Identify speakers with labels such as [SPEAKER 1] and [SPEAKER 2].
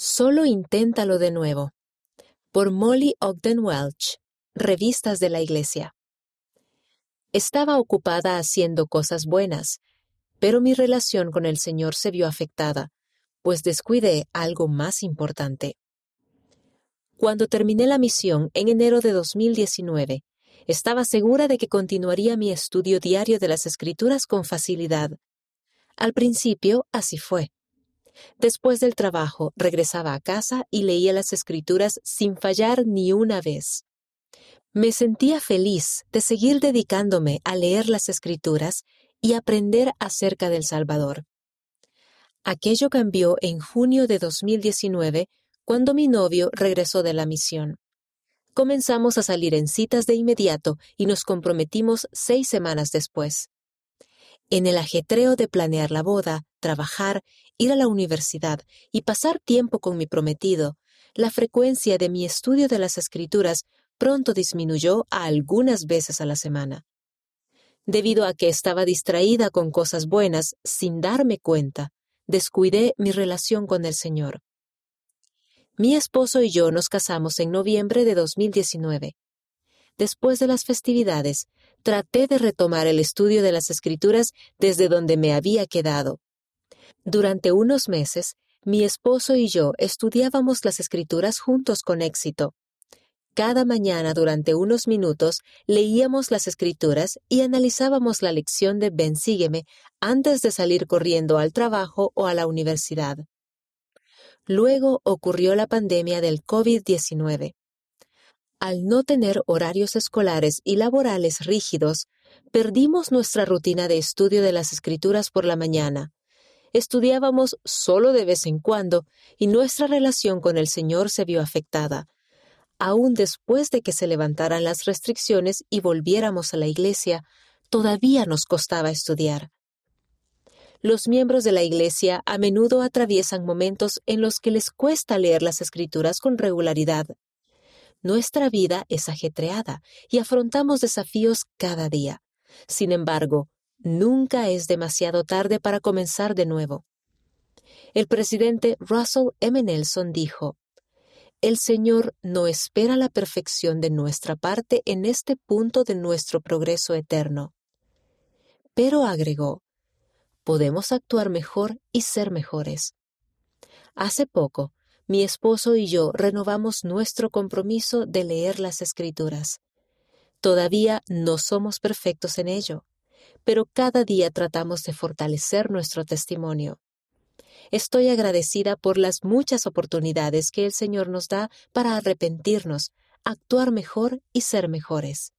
[SPEAKER 1] Solo inténtalo de nuevo. Por Molly Ogden Welch, Revistas de la Iglesia. Estaba ocupada haciendo cosas buenas, pero mi relación con el Señor se vio afectada, pues descuidé algo más importante. Cuando terminé la misión en enero de 2019, estaba segura de que continuaría mi estudio diario de las escrituras con facilidad. Al principio así fue. Después del trabajo, regresaba a casa y leía las escrituras sin fallar ni una vez. Me sentía feliz de seguir dedicándome a leer las escrituras y aprender acerca del Salvador. Aquello cambió en junio de 2019 cuando mi novio regresó de la misión. Comenzamos a salir en citas de inmediato y nos comprometimos seis semanas después. En el ajetreo de planear la boda, trabajar, ir a la universidad y pasar tiempo con mi prometido, la frecuencia de mi estudio de las escrituras pronto disminuyó a algunas veces a la semana. Debido a que estaba distraída con cosas buenas sin darme cuenta, descuidé mi relación con el Señor. Mi esposo y yo nos casamos en noviembre de 2019. Después de las festividades, traté de retomar el estudio de las escrituras desde donde me había quedado. Durante unos meses, mi esposo y yo estudiábamos las escrituras juntos con éxito. Cada mañana durante unos minutos leíamos las escrituras y analizábamos la lección de Bensígueme antes de salir corriendo al trabajo o a la universidad. Luego ocurrió la pandemia del COVID-19. Al no tener horarios escolares y laborales rígidos, perdimos nuestra rutina de estudio de las escrituras por la mañana. Estudiábamos solo de vez en cuando y nuestra relación con el Señor se vio afectada. Aún después de que se levantaran las restricciones y volviéramos a la iglesia, todavía nos costaba estudiar. Los miembros de la Iglesia a menudo atraviesan momentos en los que les cuesta leer las escrituras con regularidad. Nuestra vida es ajetreada y afrontamos desafíos cada día. Sin embargo, nunca es demasiado tarde para comenzar de nuevo. El presidente Russell M. Nelson dijo, El Señor no espera la perfección de nuestra parte en este punto de nuestro progreso eterno. Pero agregó, podemos actuar mejor y ser mejores. Hace poco, mi esposo y yo renovamos nuestro compromiso de leer las escrituras. Todavía no somos perfectos en ello, pero cada día tratamos de fortalecer nuestro testimonio. Estoy agradecida por las muchas oportunidades que el Señor nos da para arrepentirnos, actuar mejor y ser mejores.